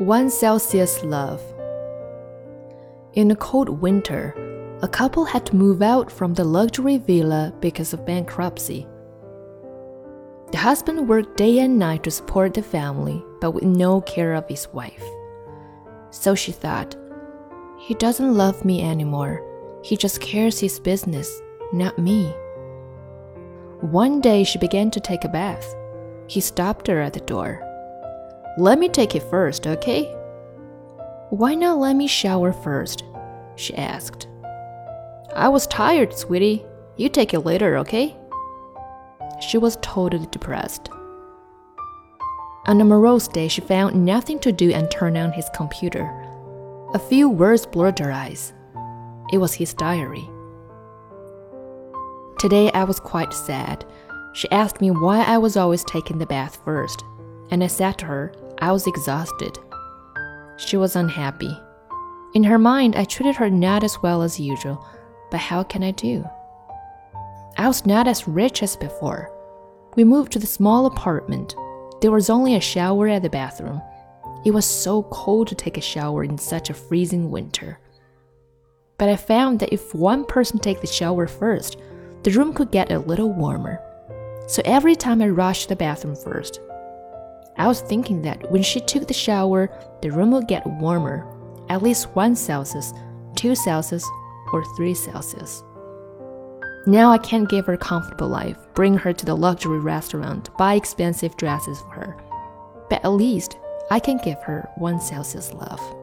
1 Celsius Love. In a cold winter, a couple had to move out from the luxury villa because of bankruptcy. The husband worked day and night to support the family, but with no care of his wife. So she thought, he doesn't love me anymore. He just cares his business, not me. One day she began to take a bath. He stopped her at the door. Let me take it first, okay? Why not let me shower first? She asked. I was tired, sweetie. You take it later, okay? She was totally depressed. On a morose day, she found nothing to do and turned on his computer. A few words blurred her eyes. It was his diary. Today I was quite sad. She asked me why I was always taking the bath first, and I said to her I was exhausted. She was unhappy. In her mind, I treated her not as well as usual, but how can I do? I was not as rich as before. We moved to the small apartment. There was only a shower at the bathroom. It was so cold to take a shower in such a freezing winter. But I found that if one person take the shower first, the room could get a little warmer. So every time I rushed to the bathroom first, I was thinking that when she took the shower, the room would get warmer, at least 1 Celsius, 2 Celsius, or 3 Celsius. Now I can't give her a comfortable life, bring her to the luxury restaurant, buy expensive dresses for her. But at least I can give her 1 Celsius love.